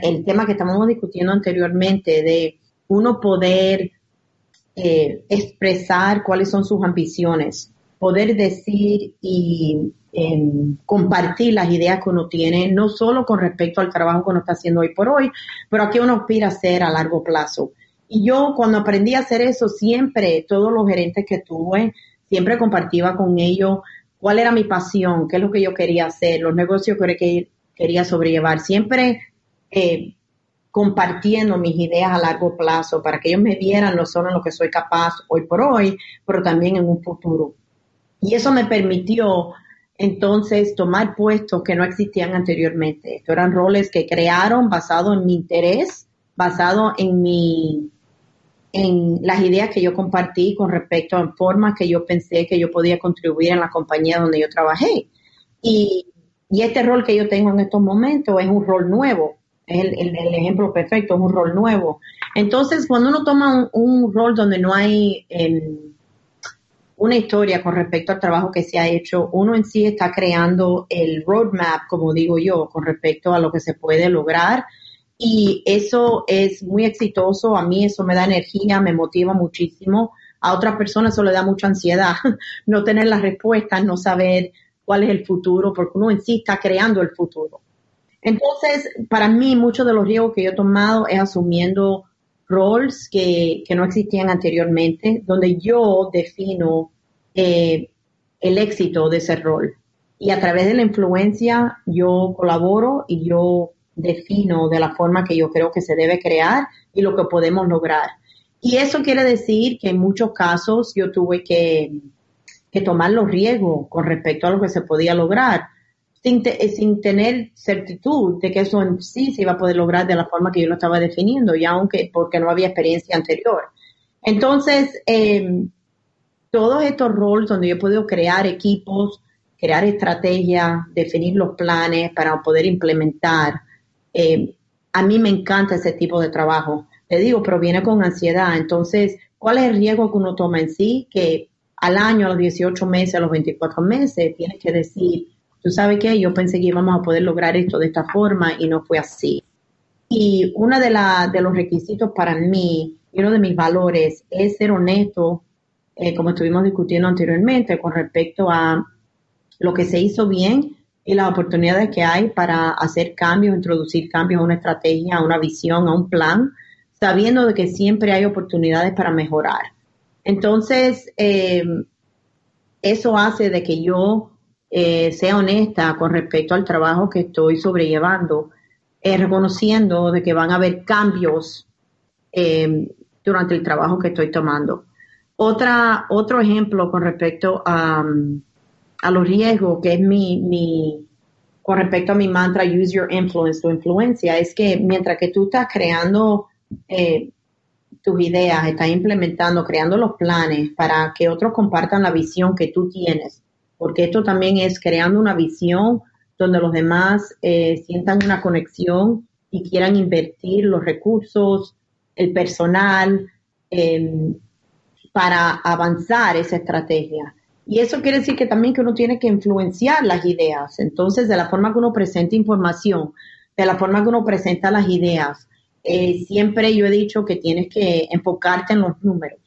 el tema que estábamos discutiendo anteriormente de uno poder eh, expresar cuáles son sus ambiciones, poder decir y em, compartir las ideas que uno tiene, no solo con respecto al trabajo que uno está haciendo hoy por hoy, pero a qué uno aspira a hacer a largo plazo. Y yo cuando aprendí a hacer eso, siempre, todos los gerentes que tuve, siempre compartía con ellos cuál era mi pasión, qué es lo que yo quería hacer, los negocios que quería sobrellevar, siempre eh, compartiendo mis ideas a largo plazo para que ellos me vieran no solo en lo que soy capaz hoy por hoy, pero también en un futuro. Y eso me permitió entonces tomar puestos que no existían anteriormente. Estos eran roles que crearon basado en mi interés, basado en mi en las ideas que yo compartí con respecto a formas que yo pensé que yo podía contribuir en la compañía donde yo trabajé. Y, este rol que yo tengo en estos momentos es un rol nuevo, es el, ejemplo perfecto, es un rol nuevo. Entonces, cuando uno toma un, rol donde no hay em, una historia con respecto al trabajo que se ha hecho, uno en sí está creando el roadmap, como digo yo, con respecto a lo que se puede lograr y eso es muy exitoso. A mí eso me da energía, me motiva muchísimo. A otras personas eso le da mucha ansiedad, no tener las respuestas, no saber cuál es el futuro, porque uno en sí está creando el futuro. Entonces, para mí, muchos de los riesgos que yo he tomado es asumiendo roles que, no existían anteriormente, donde yo defino eh, el éxito de ese rol. Y a través de la influencia yo colaboro y yo defino de la forma que yo creo que se debe crear y lo que podemos lograr. Y eso quiere decir que en muchos casos yo tuve que, tomar los riesgos con respecto a lo que se podía lograr, sin, sin tener certitud de que eso en sí se iba a poder lograr de la forma que yo lo estaba definiendo, y aunque porque no había experiencia anterior. Entonces, em, todos estos roles donde yo he podido crear equipos, crear estrategias, definir los planes para poder implementar, eh, a mí me encanta ese tipo de trabajo. Te digo, pero viene con ansiedad. Entonces, ¿cuál es el riesgo que uno toma en sí? Que al año, a los 18 meses, a los 24 meses, tienes que decir, tú sabes que yo pensé que íbamos a poder lograr esto de esta forma y no fue así. Y uno de, de los requisitos para mí y uno de mis valores es ser honesto, eh, como estuvimos discutiendo anteriormente, con respecto a lo que se hizo bien y las oportunidades que hay para hacer cambios, introducir cambios a una estrategia, a una visión, a un plan, sabiendo de que siempre hay oportunidades para mejorar. Entonces, eh, eso hace de que yo eh, sea honesta con respecto al trabajo que estoy sobrellevando, eh, reconociendo de que van a haber cambios durante el trabajo que estoy tomando. Otra, otro ejemplo con respecto a, a los riesgos, que es mi, mi, con respecto a mi mantra, use your influence, tu influencia, es que mientras que tú estás creando eh, tus ideas, estás implementando, creando los planes para que otros compartan la visión que tú tienes, porque esto también es creando una visión donde los demás eh, sientan una conexión y quieran invertir los recursos, el personal, em, para avanzar esa estrategia. Y eso quiere decir que también que uno tiene que influenciar las ideas. Entonces, de la forma que uno presenta información, de la forma que uno presenta las ideas, eh, siempre yo he dicho que tienes que enfocarte en los números.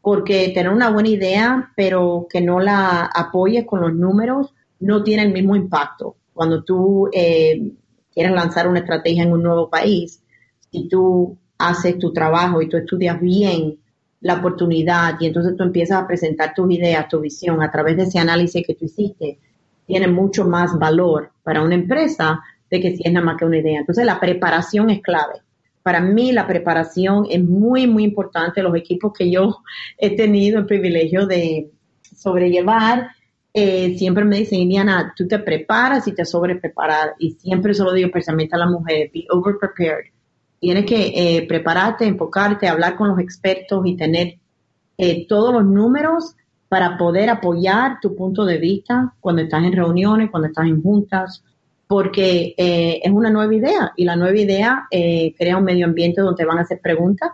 Porque tener una buena idea, pero que no la apoyes con los números, no tiene el mismo impacto. Cuando tú eh, quieres lanzar una estrategia en un nuevo país, si tú haces tu trabajo y tú estudias bien la oportunidad y entonces tú empiezas a presentar tus ideas, tu visión a través de ese análisis que tú hiciste, tiene mucho más valor para una empresa de que si es nada más que una idea. Entonces la preparación es clave. Para mí la preparación es muy, muy importante. Los equipos que yo he tenido el privilegio de sobrellevar, eh, siempre me dicen, Indiana, tú te preparas y te sobrepreparas. Y siempre se lo digo precisamente a la mujer, be over prepared Tienes que eh, prepararte, enfocarte, hablar con los expertos y tener eh, todos los números para poder apoyar tu punto de vista cuando estás en reuniones, cuando estás en juntas, porque eh, es una nueva idea y la nueva idea crea un medio ambiente donde van a hacer preguntas,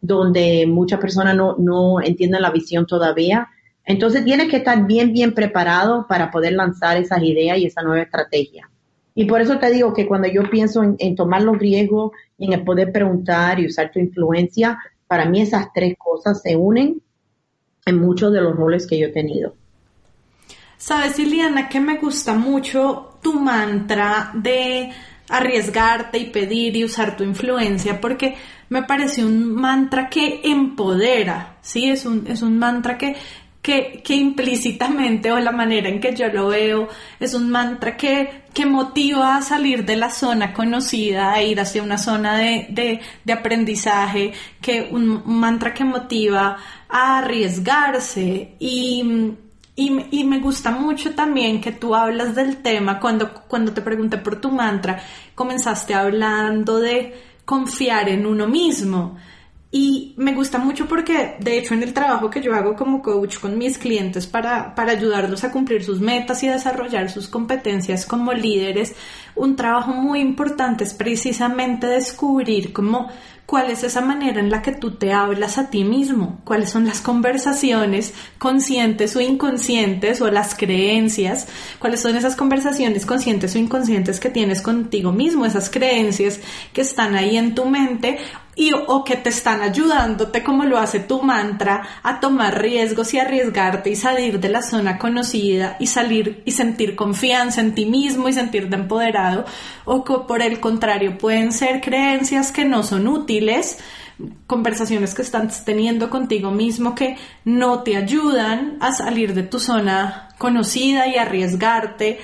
donde muchas personas no, no entienden la visión todavía. Entonces tienes que estar bien, bien preparado para poder lanzar esas ideas y esa nueva estrategia. Y por eso te digo que cuando yo pienso en, tomar los riesgos en el poder preguntar y usar tu influencia, para mí esas tres cosas se unen en muchos de los roles que yo he tenido. Sabes, Liliana, que me gusta mucho tu mantra de arriesgarte y pedir y usar tu influencia, porque me parece un mantra que empodera, ¿sí? Es un, es un mantra que que, implícitamente o la manera en que yo lo veo es un mantra que, que motiva a salir de la zona conocida, a ir hacia una zona de, aprendizaje, que un, mantra que motiva a arriesgarse y, y, me gusta mucho también que tú hablas del tema cuando, cuando te pregunté por tu mantra, comenzaste hablando de confiar en uno mismo. Y me gusta mucho porque, de hecho, en el trabajo que yo hago como coach con mis clientes para, para ayudarlos a cumplir sus metas y desarrollar sus competencias como líderes, un trabajo muy importante es precisamente descubrir cómo cuál es esa manera en la que tú te hablas a ti mismo, cuáles son las conversaciones conscientes o inconscientes o las creencias, cuáles son esas conversaciones conscientes o inconscientes que tienes contigo mismo, esas creencias que están ahí en tu mente y o que te están ayudándote como lo hace tu mantra a tomar riesgos y arriesgarte y salir de la zona conocida y salir y sentir confianza en ti mismo y sentirte empoderado. O por el contrario pueden ser creencias que no son útiles conversaciones que estás teniendo contigo mismo que no te ayudan a salir de tu zona conocida y arriesgarte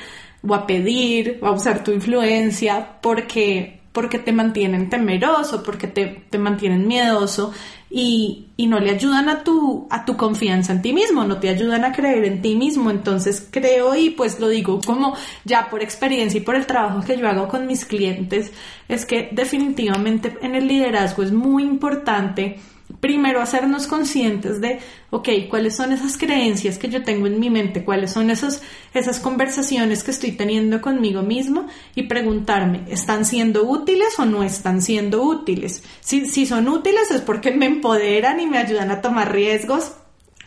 o a pedir o a usar tu influencia porque porque te mantienen temeroso, porque te, te mantienen miedoso y, y, no le ayudan a tu, a tu confianza en ti mismo, no te ayudan a creer en ti mismo. Entonces creo y pues lo digo como ya por experiencia y por el trabajo que yo hago con mis clientes, es que definitivamente en el liderazgo es muy importante primero hacernos conscientes de, ok, cuáles son esas creencias que yo tengo en mi mente, cuáles son esos, esas conversaciones que estoy teniendo conmigo mismo y preguntarme, ¿están siendo útiles o no están siendo útiles? Si, si son útiles es porque me empoderan y me ayudan a tomar riesgos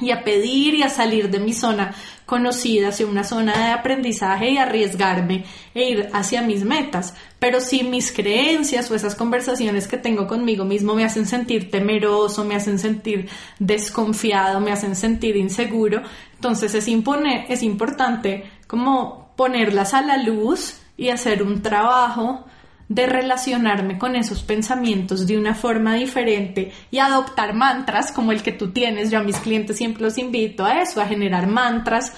y a pedir y a salir de mi zona conocida hacia una zona de aprendizaje y arriesgarme e ir hacia mis metas. Pero si mis creencias o esas conversaciones que tengo conmigo mismo me hacen sentir temeroso, me hacen sentir desconfiado, me hacen sentir inseguro, entonces es, es importante como ponerlas a la luz y hacer un trabajo de relacionarme con esos pensamientos de una forma diferente y adoptar mantras como el que tú tienes. Yo a mis clientes siempre los invito a eso, a generar mantras.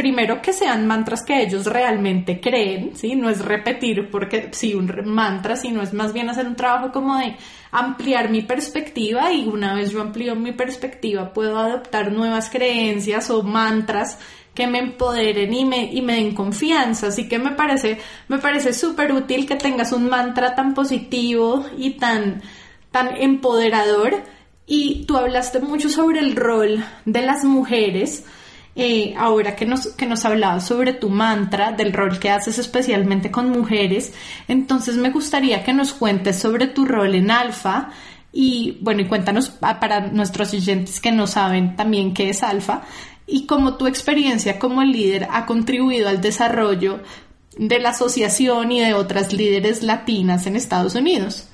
Primero que sean mantras que ellos realmente creen, ¿sí? No es repetir porque sí, un mantra, sino es más bien hacer un trabajo como de ampliar mi perspectiva y una vez yo amplío mi perspectiva puedo adoptar nuevas creencias o mantras que me empoderen y me, y me den confianza. Así que me parece, me parece súper útil que tengas un mantra tan positivo y tan, tan empoderador. Y tú hablaste mucho sobre el rol de las mujeres. Eh, ahora que nos, que nos hablabas sobre tu mantra, del rol que haces especialmente con mujeres, entonces me gustaría que nos cuentes sobre tu rol en Alfa y bueno, y cuéntanos para nuestros oyentes que no saben también qué es Alfa, y cómo tu experiencia como líder ha contribuido al desarrollo de la asociación y de otras líderes latinas en Estados Unidos.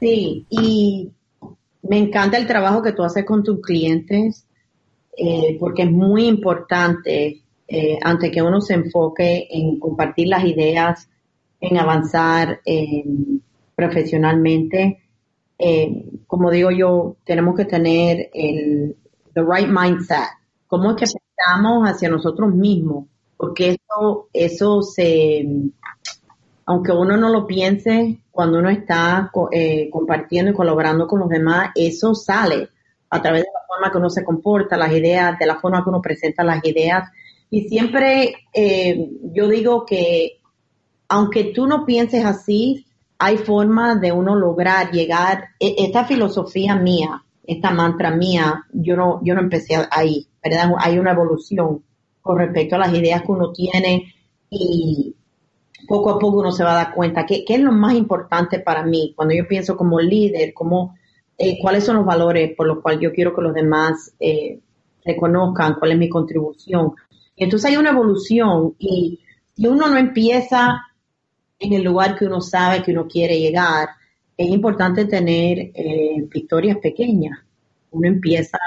Sí, y me encanta el trabajo que tú haces con tus clientes eh, porque es muy importante eh, antes que uno se enfoque en compartir las ideas, en avanzar profesionalmente. Eh, como digo yo, tenemos que tener el the right mindset cómo es que pensamos hacia nosotros mismos, porque eso, eso se, aunque uno no lo piense, cuando uno está eh, compartiendo y colaborando con los demás, eso sale a través de la forma que uno se comporta, las ideas, de la forma que uno presenta las ideas. Y siempre eh, yo digo que aunque tú no pienses así, hay formas de uno lograr llegar, e, esta filosofía mía, esta mantra mía, yo no, yo no empecé ahí. Hay una evolución con respecto a las ideas que uno tiene y poco a poco uno se va a dar cuenta que, qué es lo más importante para mí cuando yo pienso como líder, como eh, cuáles son los valores por los cuales yo quiero que los demás eh, reconozcan, cuál es mi contribución. entonces hay una evolución y si uno no empieza en el lugar que uno sabe que uno quiere llegar, es importante tener eh, victorias pequeñas. Uno empieza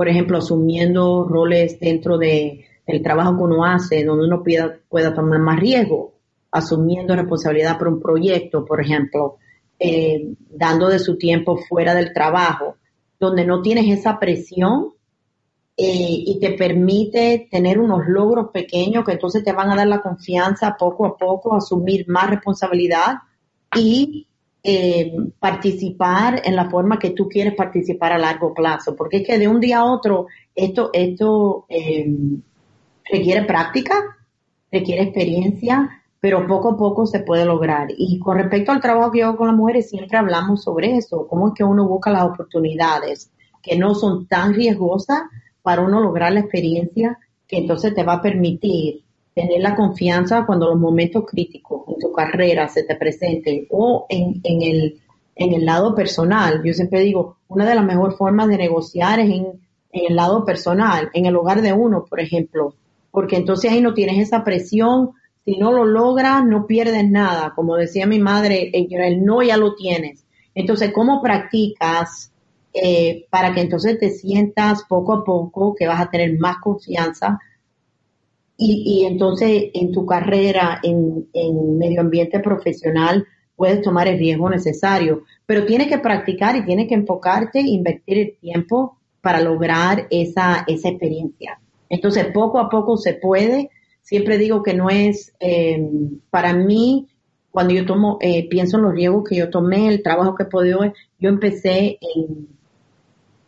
por ejemplo, asumiendo roles dentro de, del trabajo que uno hace, donde uno pueda, pueda tomar más riesgo, asumiendo responsabilidad por un proyecto, por ejemplo, eh, dando de su tiempo fuera del trabajo, donde no tienes esa presión eh, y te permite tener unos logros pequeños que entonces te van a dar la confianza poco a poco, asumir más responsabilidad y eh, participar en la forma que tú quieres participar a largo plazo, porque es que de un día a otro esto, esto requiere práctica, requiere experiencia, pero poco a poco se puede lograr. Y con respecto al trabajo que hago con las mujeres, siempre hablamos sobre eso, cómo es que uno busca las oportunidades que no son tan riesgosas para uno lograr la experiencia que entonces te va a permitir tener la confianza cuando los momentos críticos en tu carrera se te presenten o en, en, el, en el lado personal. Yo siempre digo, una de las mejores formas de negociar es en, en el lado personal, en el hogar de uno, por ejemplo, porque entonces ahí no tienes esa presión, si no lo logras, no pierdes nada. Como decía mi madre, el no ya lo tienes. Entonces, ¿cómo practicas eh, para que entonces te sientas poco a poco que vas a tener más confianza y, entonces en tu carrera, en, medio ambiente profesional, puedes tomar el riesgo necesario, pero tienes que practicar y tienes que enfocarte, invertir el tiempo para lograr esa, esa experiencia. Entonces, poco a poco se puede. Siempre digo que no es, eh, para mí, cuando yo tomo, eh, pienso en los riesgos que yo tomé, el trabajo que he podido, yo empecé en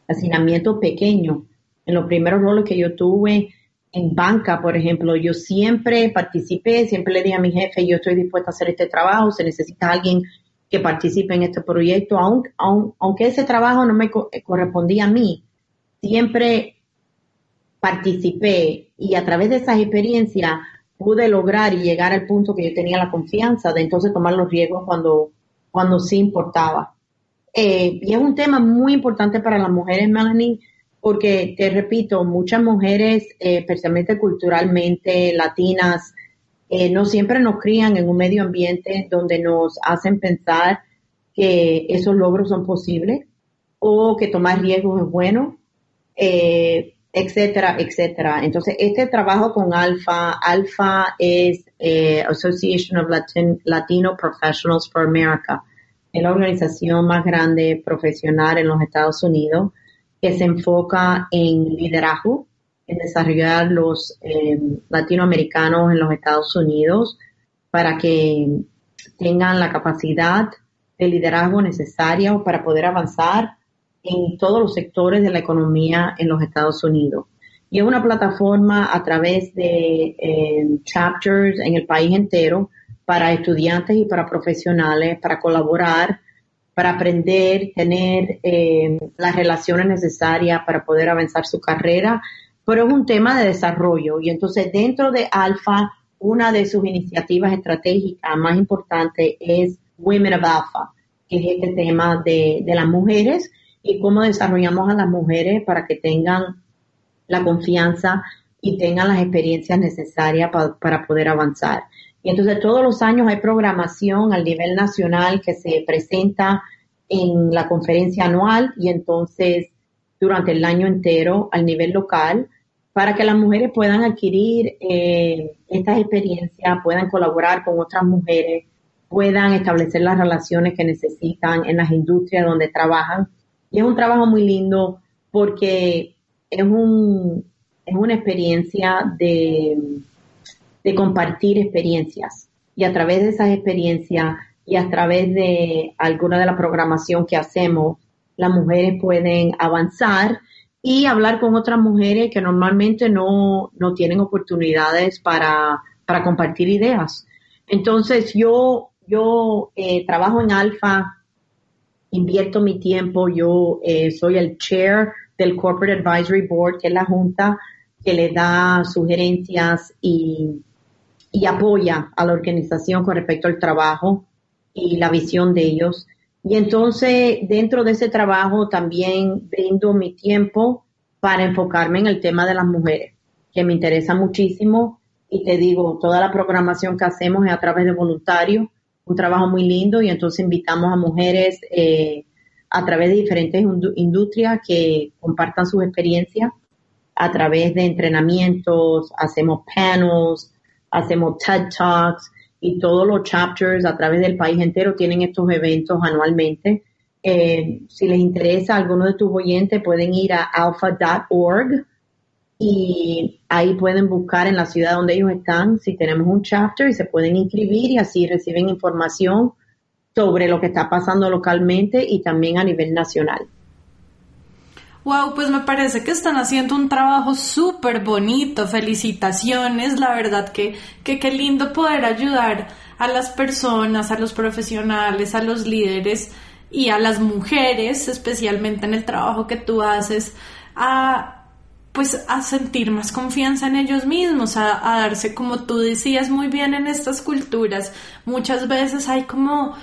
hacinamiento pequeño. En los primeros roles que yo tuve, en banca, por ejemplo, yo siempre participé, siempre le dije a mi jefe, yo estoy dispuesta a hacer este trabajo, se necesita alguien que participe en este proyecto, aunque, aunque ese trabajo no me eh, correspondía a mí, siempre participé y a través de esas experiencias pude lograr y llegar al punto que yo tenía la confianza de entonces tomar los riesgos cuando, cuando sí importaba. Eh, y es un tema muy importante para las mujeres, Melanie, porque te repito, muchas mujeres, eh, especialmente culturalmente latinas, eh, no siempre nos crían en un medio ambiente donde nos hacen pensar que esos logros son posibles o que tomar riesgos es bueno, etcétera, etcétera. Entonces, este trabajo con Alfa, Alfa es eh, Association of Latino Professionals for America, es la organización más grande profesional en los Estados Unidos que se enfoca en liderazgo, en desarrollar los eh, latinoamericanos en los Estados Unidos para que tengan la capacidad de liderazgo necesaria para poder avanzar en todos los sectores de la economía en los Estados Unidos. Y es una plataforma a través de eh, chapters en el país entero para estudiantes y para profesionales, para colaborar, para aprender, tener eh, las relaciones necesarias para poder avanzar su carrera, pero es un tema de desarrollo. Y entonces dentro de Alfa, una de sus iniciativas estratégicas más importantes es Women of Alpha, que es este tema de, de las mujeres y cómo desarrollamos a las mujeres para que tengan la confianza y tengan las experiencias necesarias para poder avanzar. Y entonces todos los años hay programación al nivel nacional que se presenta en la conferencia anual y entonces durante el año entero al nivel local para que las mujeres puedan adquirir eh, estas experiencias, puedan colaborar con otras mujeres, puedan establecer las relaciones que necesitan en las industrias donde trabajan y es un trabajo muy lindo porque es, un, es una experiencia de, de compartir experiencias. Y a través de esas experiencias y a través de alguna de la programación que hacemos, las mujeres pueden avanzar y hablar con otras mujeres que normalmente no, no tienen oportunidades para, para, compartir ideas. Entonces yo, yo eh, trabajo en Alfa invierto mi tiempo, yo eh, soy el chair del Corporate Advisory Board, que es la junta que le da sugerencias y, y apoya a la organización con respecto al trabajo y la visión de ellos. Y entonces, dentro de ese trabajo, también brindo mi tiempo para enfocarme en el tema de las mujeres, que me interesa muchísimo. Y te digo, toda la programación que hacemos es a través de voluntarios un trabajo muy lindo y entonces invitamos a mujeres eh, a través de diferentes industrias que compartan sus experiencias a través de entrenamientos, hacemos panels, hacemos TED Talks y todos los chapters a través del país entero tienen estos eventos anualmente. Eh, si les interesa a alguno de tus oyentes, pueden ir a alpha.org y ahí pueden buscar en la ciudad donde ellos están si tenemos un chapter y se pueden inscribir y así reciben información sobre lo que está pasando localmente y también a nivel nacional. Wow, pues me parece que están haciendo un trabajo súper bonito. Felicitaciones, la verdad que, qué lindo poder ayudar a las personas, a los profesionales, a los líderes y a las mujeres, especialmente en el trabajo que tú haces, a pues a sentir más confianza en ellos mismos, a, darse, como tú decías muy bien en estas culturas, muchas veces hay como,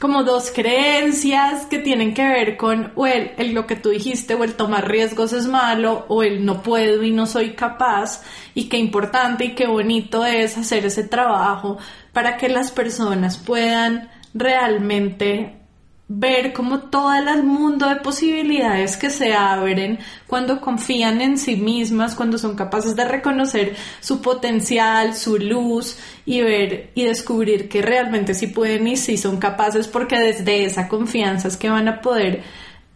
como dos creencias que tienen que ver con o el, el, lo que tú dijiste o el tomar riesgos es malo o el no puedo y no soy capaz y qué importante y qué bonito es hacer ese trabajo para que las personas puedan realmente ver como todo el mundo de posibilidades que se abren cuando confían en sí mismas, cuando son capaces de reconocer su potencial, su luz y ver y descubrir que realmente sí pueden y sí son capaces porque desde esa confianza es que van a poder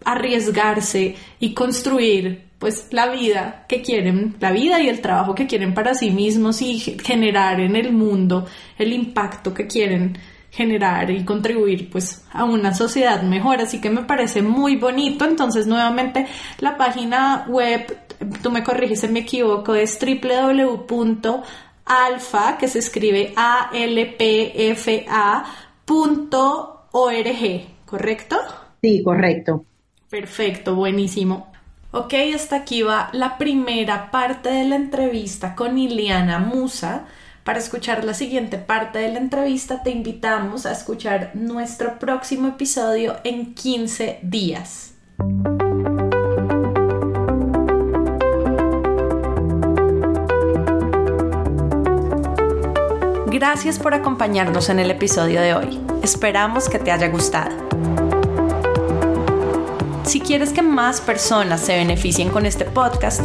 arriesgarse y construir pues la vida que quieren, la vida y el trabajo que quieren para sí mismos y generar en el mundo el impacto que quieren generar y contribuir pues a una sociedad mejor. Así que me parece muy bonito. Entonces nuevamente la página web tú me corriges si me equivoco es www.alfa que se escribe a l p f a correcto sí correcto. Perfecto buenísimo. Ok, hasta aquí va la primera parte de la entrevista con Iliana Musa Para escuchar la siguiente parte de la entrevista te invitamos a escuchar nuestro próximo episodio en 15 días. Gracias por acompañarnos en el episodio de hoy. Esperamos que te haya gustado. Si quieres que más personas se beneficien con este podcast,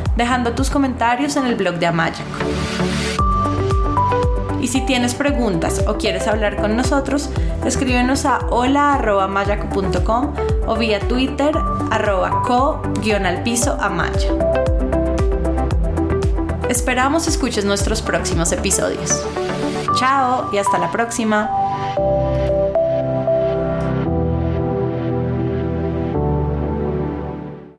dejando tus comentarios en el blog de Amayaco. Y si tienes preguntas o quieres hablar con nosotros, escríbenos a hola.mayaco.com o vía Twitter arroba co-al amaya. Esperamos escuches nuestros próximos episodios. Chao y hasta la próxima.